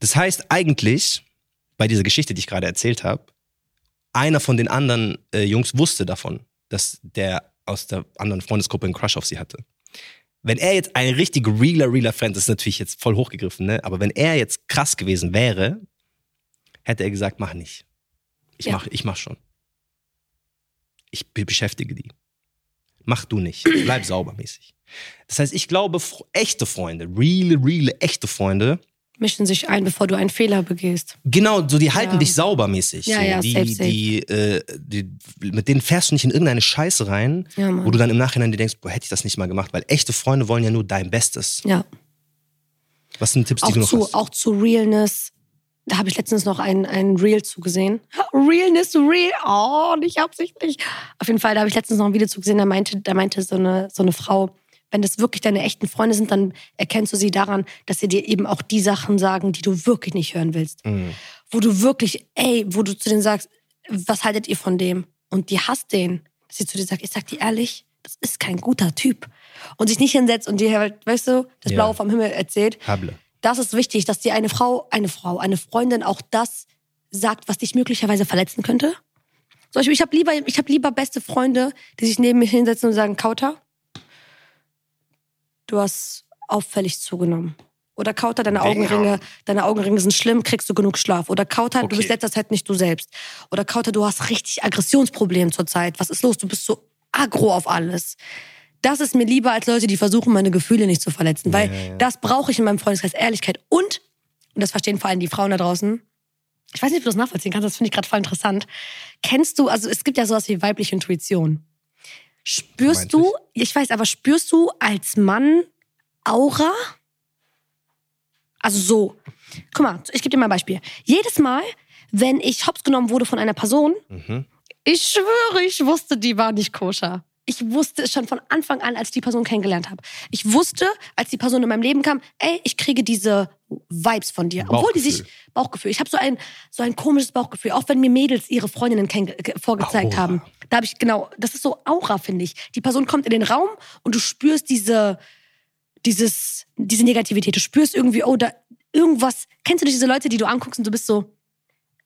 Das heißt eigentlich, bei dieser Geschichte, die ich gerade erzählt habe, einer von den anderen äh, Jungs wusste davon, dass der aus der anderen Freundesgruppe einen Crush auf sie hatte. Wenn er jetzt ein richtig realer, realer Friend, das ist natürlich jetzt voll hochgegriffen, ne? aber wenn er jetzt krass gewesen wäre, hätte er gesagt, mach nicht. Ich, Ja. mach, ich mach schon. Ich be- beschäftige die. Mach du nicht. Bleib sauber mäßig. Das heißt, ich glaube, echte Freunde, reale, reale, echte Freunde, Mischen sich ein, bevor du einen Fehler begehst. Genau, so die halten Ja. dich sauber mäßig. Ja, so. ja, die, safe, safe. Die, äh, die, mit denen fährst du nicht in irgendeine Scheiße rein, Ja, wo du dann im Nachhinein dir denkst, boah, hätte ich das nicht mal gemacht, weil echte Freunde wollen ja nur dein Bestes. Ja. Was sind Tipps, die Auch du noch zu, hast? auch zu Realness. Da habe ich letztens noch ein, ein Reel zugesehen. Realness, real. Oh, nicht absichtlich. Auf jeden Fall, da habe ich letztens noch ein Video zugesehen. Da meinte, da meinte so, eine, so eine Frau, wenn das wirklich deine echten Freunde sind, dann erkennst du sie daran, dass sie dir eben auch die Sachen sagen, die du wirklich nicht hören willst. Mhm. Wo du wirklich, ey, wo du zu denen sagst, was haltet ihr von dem? Und die hasst den. Dass sie zu dir sagt, ich sag dir ehrlich, das ist kein guter Typ. Und sich nicht hinsetzt und dir halt, weißt du, das Ja. Blaue vom Himmel erzählt. Hable. Das ist wichtig, dass dir eine Frau, eine Frau, eine Freundin auch das sagt, was dich möglicherweise verletzen könnte. Zum Beispiel, ich habe lieber, ich hab lieber beste Freunde, die sich neben mir hinsetzen und sagen, Kauter, du hast auffällig zugenommen. Oder Kauter, deine. Augenringe, deine Augenringe sind schlimm, kriegst du genug Schlaf. Oder Kauter, Okay. du bist letzter Zeit nicht du selbst. Oder Kauter, du hast richtig Aggressionsprobleme zurzeit. Was ist los? Du bist so aggro auf alles. Das ist mir lieber als Leute, die versuchen, meine Gefühle nicht zu verletzen. Weil Ja, ja. das brauche ich in meinem Freundeskreis. Ehrlichkeit. Und, und das verstehen vor allem die Frauen da draußen, ich weiß nicht, ob du das nachvollziehen kannst, das finde ich gerade voll interessant. Kennst du, also es gibt ja sowas wie weibliche Intuition. Spürst du, ich weiß, aber spürst du als Mann Aura? Also so. Guck mal, ich gebe dir mal ein Beispiel. Jedes Mal, wenn ich hops genommen wurde von einer Person, Mhm. ich schwöre, ich wusste, die war nicht koscher. Ich wusste es schon von Anfang an, als ich die Person kennengelernt habe. Ich wusste, als die Person in meinem Leben kam, ey, ich kriege diese Vibes von dir. Obwohl die sich Bauchgefühl. Ich habe so ein so ein komisches Bauchgefühl, auch wenn mir Mädels ihre Freundinnen vorgezeigt Aura. haben. Da habe ich genau, das ist so Aura, finde ich. Die Person kommt in den Raum und du spürst diese dieses diese Negativität. Du spürst irgendwie, oh, da irgendwas. Kennst du nicht diese Leute, die du anguckst und du bist so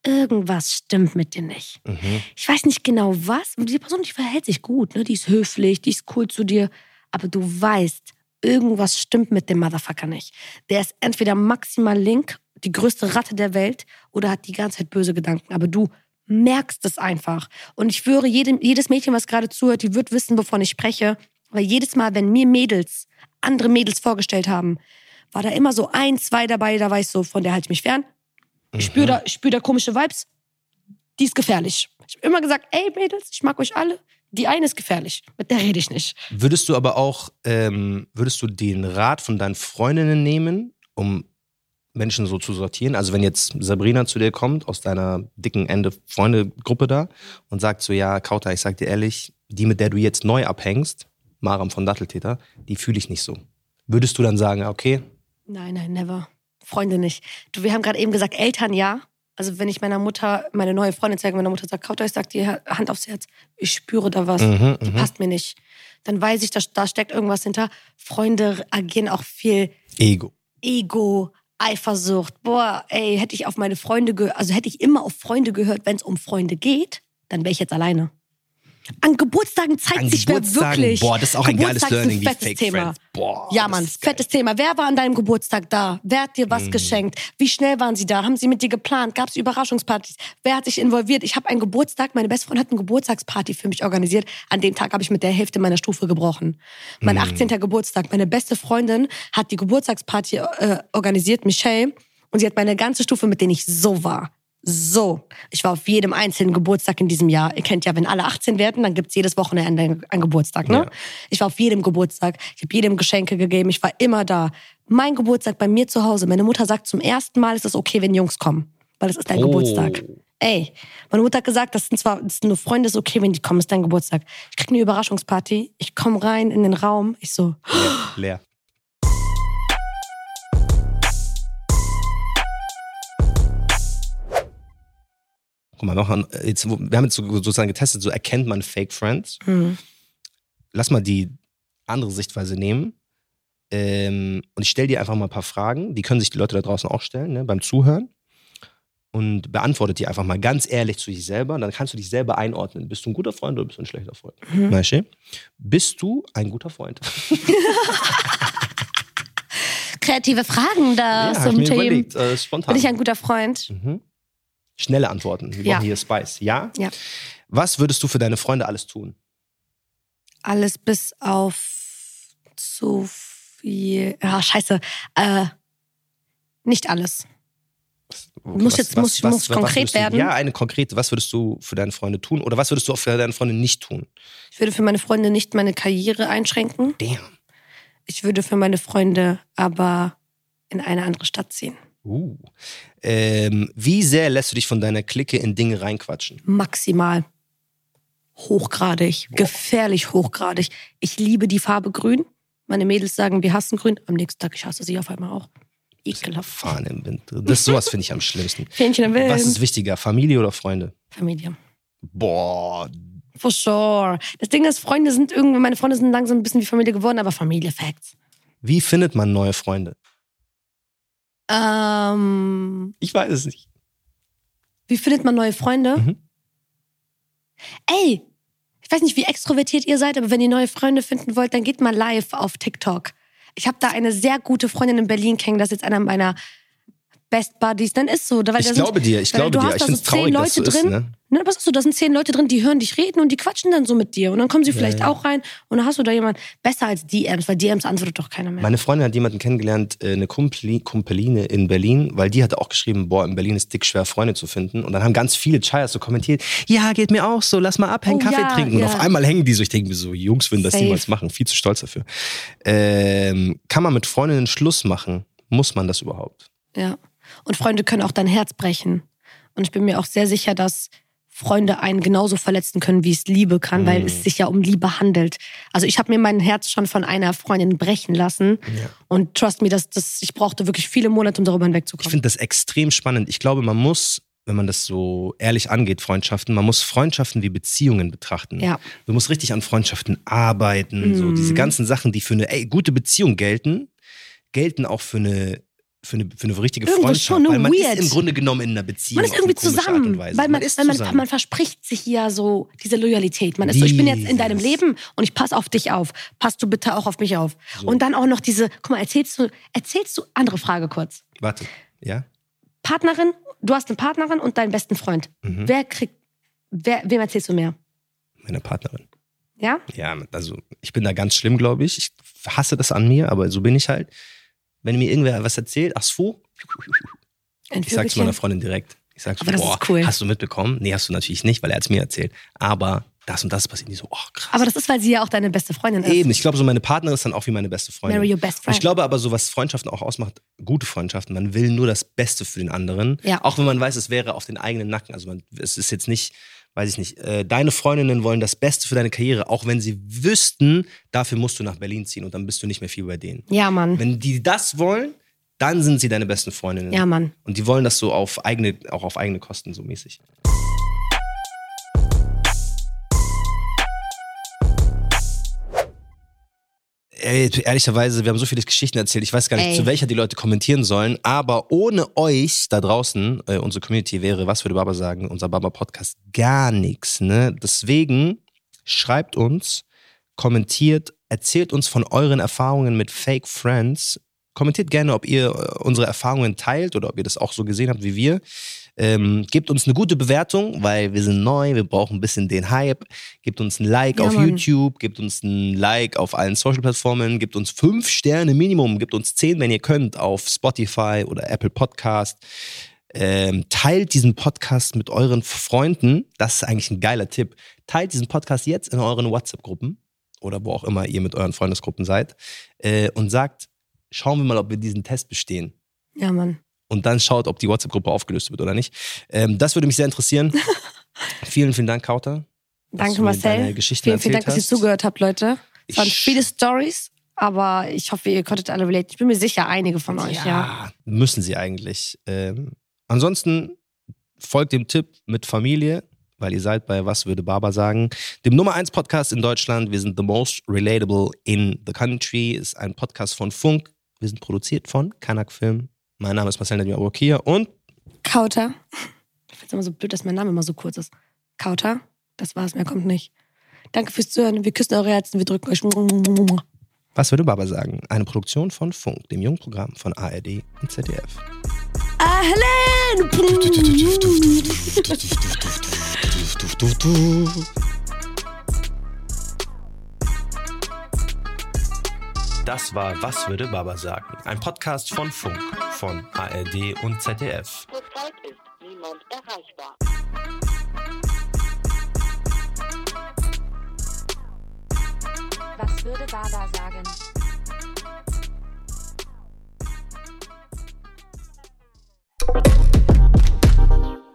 irgendwas stimmt mit dir nicht Mhm. ich weiß nicht genau was. Und die Person, die verhält sich gut, ne? Die ist höflich, die ist cool zu dir. Aber du weißt, irgendwas stimmt mit dem Motherfucker nicht. Der ist entweder maximal link, die größte Ratte der Welt, oder hat die ganze Zeit böse Gedanken. Aber du merkst es einfach. Und ich schwöre, jedem, jedes Mädchen, was gerade zuhört, die wird wissen, wovon ich spreche. Weil jedes Mal, wenn mir Mädels andere Mädels vorgestellt haben, war da immer so ein, zwei dabei, da war ich so, von der halte ich mich fern. Ich spüre da, ich spür da komische Vibes. Die ist gefährlich. Ich habe immer gesagt, ey Mädels, ich mag euch alle. Die eine ist gefährlich. Mit der rede ich nicht. Würdest du aber auch, ähm, würdest du den Rat von deinen Freundinnen nehmen, um Menschen so zu sortieren? Also wenn jetzt Sabrina zu dir kommt, aus deiner dicken Ende-Freunde-Gruppe da und sagt so, ja, Kauta, ich sag dir ehrlich, die, mit der du jetzt neu abhängst, Maram von Datteltäter, die fühle ich nicht so. Würdest du dann sagen, okay, Nein, nein, never. Freunde nicht. Du, wir haben gerade eben gesagt, Eltern ja. Also wenn ich meiner Mutter, meine neue Freundin zeige, meine Mutter sagt, Kauter, ich sag dir Hand aufs Herz. Ich spüre da was. mhm, Die mhm. passt mir nicht. Dann weiß ich, da, da steckt irgendwas hinter. Freunde agieren auch viel Ego. Ego, Eifersucht. Boah, ey, hätte ich auf meine Freunde gehört, also hätte ich immer auf Freunde gehört, wenn es um Freunde geht, dann wäre ich jetzt alleine. An Geburtstagen zeigt An sich wer Geburtstagen, wirklich. boah, das ist auch ein geiles Learning wie fettes Fake Thema. Friends. Boah, Ja, Mann, fettes Thema. Wer war an deinem Geburtstag da? Wer hat dir was Mhm. geschenkt? Wie schnell waren sie da? Haben sie mit dir geplant? Gab es Überraschungspartys? Wer hat sich involviert? Ich habe einen Geburtstag, meine beste Freundin hat eine Geburtstagsparty für mich organisiert. An dem Tag habe ich mit der Hälfte meiner Stufe gebrochen. Mein Mhm. 18. Geburtstag. Meine beste Freundin hat die Geburtstagsparty äh, organisiert, Michelle. Und sie hat meine ganze Stufe, mit denen ich so war. So. Ich war auf jedem einzelnen Geburtstag in diesem Jahr. Ihr kennt ja, wenn alle 18 werden, dann gibt's jedes Wochenende einen Geburtstag, ne? Ja. Ich war auf jedem Geburtstag. Ich habe jedem Geschenke gegeben. Ich war immer da. Mein Geburtstag bei mir zu Hause. Meine Mutter sagt zum ersten Mal, ist es okay, wenn Jungs kommen. Weil es ist dein Oh. Geburtstag. Ey, meine Mutter hat gesagt, das sind zwar das sind nur Freunde, ist okay, wenn die kommen, ist dein Geburtstag. Ich krieg eine Überraschungsparty. Ich komme rein in den Raum. Ich so, Leer. leer. Guck mal, noch ein, jetzt, wo- wir haben jetzt so- sozusagen getestet, so erkennt man Fake Friends. hm, Lass mal die andere Sichtweise nehmen. Ähm, und ich stelle dir einfach mal ein paar Fragen, die können sich die Leute da draußen auch stellen, ne, beim Zuhören. Und beantwortet die einfach mal ganz ehrlich zu sich selber. Und dann kannst du dich selber einordnen. Bist du ein guter Freund oder bist du ein schlechter Freund? Mhm. Maische, bist du ein guter Freund? kreative Fragen da ich zum Thema. überlegt, äh, spontan. Bin ich ein guter Freund? Mhm. Schnelle Antworten. Wir Ja. brauchen hier Spice. Ja? Ja. Was würdest du für deine Freunde alles tun? Alles bis auf zu viel. Ah, scheiße. Äh, Nicht alles. Was- Muss jetzt- muss- muss konkret würdest du, werden? Ja, eine konkrete. Was würdest du für deine Freunde tun? Oder was würdest du auch für deine Freunde nicht tun? Ich würde für meine Freunde nicht meine Karriere einschränken. Damn. Ich würde für meine Freunde aber in eine andere Stadt ziehen. Uh. Ähm, wie sehr lässt du dich von deiner Clique in Dinge reinquatschen? Maximal. Hochgradig. Gefährlich hochgradig. Ich liebe die Farbe grün. Meine Mädels sagen, wir hassen grün. Am nächsten Tag, ich hasse sie auf einmal auch. Ekelhaft. Fahren im Wind. Das sowas finde ich am schlimmsten. Fähnchen im Wind. Was ist wichtiger, Familie oder Freunde? Familie. Boah, For sure. Das Ding ist, Freunde sind irgendwann, meine Freunde sind langsam ein bisschen wie Familie geworden, aber Familie, Facts. wie findet man neue Freunde? Ähm, Ich weiß es nicht. wie findet man neue Freunde? Mhm. Ey, ich weiß nicht, wie extrovertiert ihr seid, aber wenn ihr neue Freunde finden wollt, dann geht mal live auf TikTok. Ich habe da eine sehr gute Freundin in Berlin kennengelernt, das ist jetzt einer meiner Best Buddies. Dann ist so, weil Ich da glaube sind, dir, ich glaube du dir. hast Ich finde so es traurig, zehn dass so Leute ist, drin. ne? Ne, was ist so, da sind zehn Leute drin, die hören dich reden und die quatschen dann so mit dir. Und dann kommen sie vielleicht ja. auch rein und dann hast du da jemand besser als DMs, weil DMs antwortet doch keiner mehr. Meine Freundin hat jemanden kennengelernt, äh, eine Kumpeli, Kumpeline in Berlin, weil die hatte auch geschrieben, boah, in Berlin ist dick schwer, Freunde zu finden. Und dann haben ganz viele Chayas so kommentiert, ja, geht mir auch so, lass mal abhängen, Oh, Kaffee ja, trinken. Und ja. auf einmal hängen die so, ich denke mir so, Jungs würden das Safe. niemals machen, viel zu stolz dafür. Ähm, kann man mit Freundinnen Schluss machen? Muss man das überhaupt? Ja. Und Freunde können auch dein Herz brechen. Und ich bin mir auch sehr sicher, dass Freunde einen genauso verletzen können, wie es Liebe kann, weil Mhm. es sich ja um Liebe handelt. Also ich habe mir mein Herz schon von einer Freundin brechen lassen. Ja. Und trust me, das, das, ich brauchte wirklich viele Monate, um darüber Ich hinwegzukommen. finde das extrem spannend. Ich glaube, man muss, wenn man das so ehrlich angeht, Freundschaften, man muss Freundschaften wie Beziehungen betrachten. Ja. Du musst richtig an Freundschaften arbeiten. So Mhm. diese ganzen Sachen, die für eine ey, gute Beziehung gelten, gelten auch für eine, für eine, für eine richtige Irgendwo Freundschaft. schon weil man weird. ist im Grunde genommen in einer Beziehung. Man ist irgendwie zusammen, weil man, ist weil man, zusammen. man verspricht sich ja so diese Loyalität. Man ist so, ich bin jetzt in deinem. Leben und ich passe auf dich auf. Passt du bitte auch auf mich auf. So. Und dann auch noch diese, guck mal, erzählst du, erzählst du, andere Frage kurz. Warte, ja? Partnerin, du hast eine Partnerin und deinen besten Freund. Mhm. Wer kriegt, wer, wem erzählst du mehr? Meine Partnerin. Ja? Ja, also ich bin da ganz schlimm, glaube ich. Ich hasse das an mir, aber so bin ich halt. Wenn mir irgendwer was erzählt, ach so, Ich sag's Vögelchen? meiner Freundin direkt. Ich sag's, Aber das boah, cool. hast du mitbekommen? Nee, hast du natürlich nicht, weil er hat's mir erzählt. Aber das und das passiert. Die so, oh krass. Aber das ist, weil sie ja auch deine beste Freundin ist. Eben, ich glaube, so meine Partnerin ist dann auch wie meine beste Freundin. Marry your best friend. ich glaube aber, so was Freundschaften auch ausmacht, gute Freundschaften, man will nur das Beste für den anderen. Ja. Auch wenn man weiß, es wäre auf den eigenen Nacken. Also man, es ist jetzt nicht, weiß ich nicht, äh, deine Freundinnen wollen das Beste für deine Karriere, auch wenn sie wüssten, dafür musst du nach Berlin ziehen und dann bist du nicht mehr viel bei denen. ja, Mann. Wenn die das wollen, dann sind sie deine besten Freundinnen. Ja, Mann. Und die wollen das so auf eigene, auch auf eigene Kosten so mäßig. Ey, ehrlicherweise, wir haben so viele Geschichten erzählt, ich weiß gar nicht, Ey. zu welcher die Leute kommentieren sollen, aber ohne euch da draußen, äh, unsere Community wäre, was würde Baba sagen, unser Baba-Podcast, gar nichts. Ne? Deswegen schreibt uns, kommentiert, erzählt uns von euren Erfahrungen mit Fake Friends. Kommentiert gerne, ob ihr äh, unsere Erfahrungen teilt oder ob ihr das auch so gesehen habt wie wir. Ähm, gebt uns eine gute Bewertung, weil wir sind neu, wir brauchen ein bisschen den Hype. Gebt uns ein Like Ja, auf Mann. YouTube, gebt uns ein Like auf allen Social-Plattformen, gebt uns fünf Sterne Minimum, gebt uns zehn, wenn ihr könnt, auf Spotify oder Apple Podcast. Ähm, teilt diesen Podcast mit euren Freunden. Das ist eigentlich ein geiler Tipp. Teilt diesen Podcast jetzt in euren WhatsApp-Gruppen oder wo auch immer ihr mit euren Freundesgruppen seid äh, und sagt, schauen wir mal, ob wir diesen Test bestehen. Ja, Mann. Und dann schaut, ob die WhatsApp-Gruppe aufgelöst wird oder nicht. Ähm, das würde mich sehr interessieren. vielen, vielen Dank, Kauter. Danke, Marcel. Vielen, vielen Dank, dass ihr zugehört habt, Leute. Es waren viele Stories, aber ich hoffe, ihr konntet alle relate. Ich bin mir sicher, einige von euch, ja. Ja, müssen sie eigentlich. Ähm, ansonsten folgt dem Tipp mit Familie, weil ihr seid bei Was würde Baba sagen, dem Nummer 1 Podcast in Deutschland. Wir sind the most relatable in the country. Ist ein Podcast von Funk. Wir sind produziert von Kanak Film. Mein Name ist Marcel Nadim Abokir und Kauter. Ich finde es immer so blöd, dass mein Name immer so kurz ist. Kauter. Das war's, mehr kommt nicht. Danke fürs Zuhören. Wir küssen eure Herzen, wir drücken euch. Was würde Baba sagen? Eine Produktion von Funk, dem jungen Programm von ARD und ZDF. Ahlan! Das war Was würde Baba sagen? Ein Podcast von Funk, von ARD und ZDF. Zurzeit ist niemand erreichbar. Was würde Baba sagen?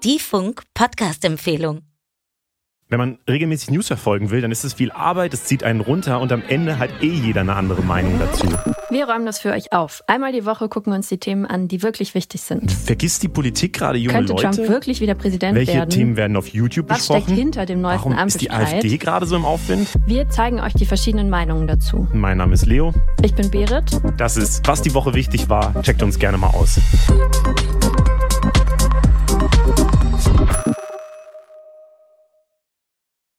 Die Funk Podcast Empfehlung. Wenn man regelmäßig News verfolgen will, dann ist es viel Arbeit, es zieht einen runter und am Ende hat eh jeder eine andere Meinung dazu. Wir räumen das für euch auf. Einmal die Woche gucken wir uns die Themen an, die wirklich wichtig sind. Vergisst die Politik gerade junge Könnte Leute? Trump wirklich wieder Präsident Welche werden? Themen werden auf YouTube Was steckt besprochen? hinter dem neuesten Warum ist die? AfD gerade so im Aufwind? Wir zeigen euch die verschiedenen Meinungen dazu. Mein Name ist Leo. Ich bin Berit. Das ist, was die Woche wichtig war. Checkt uns gerne mal aus.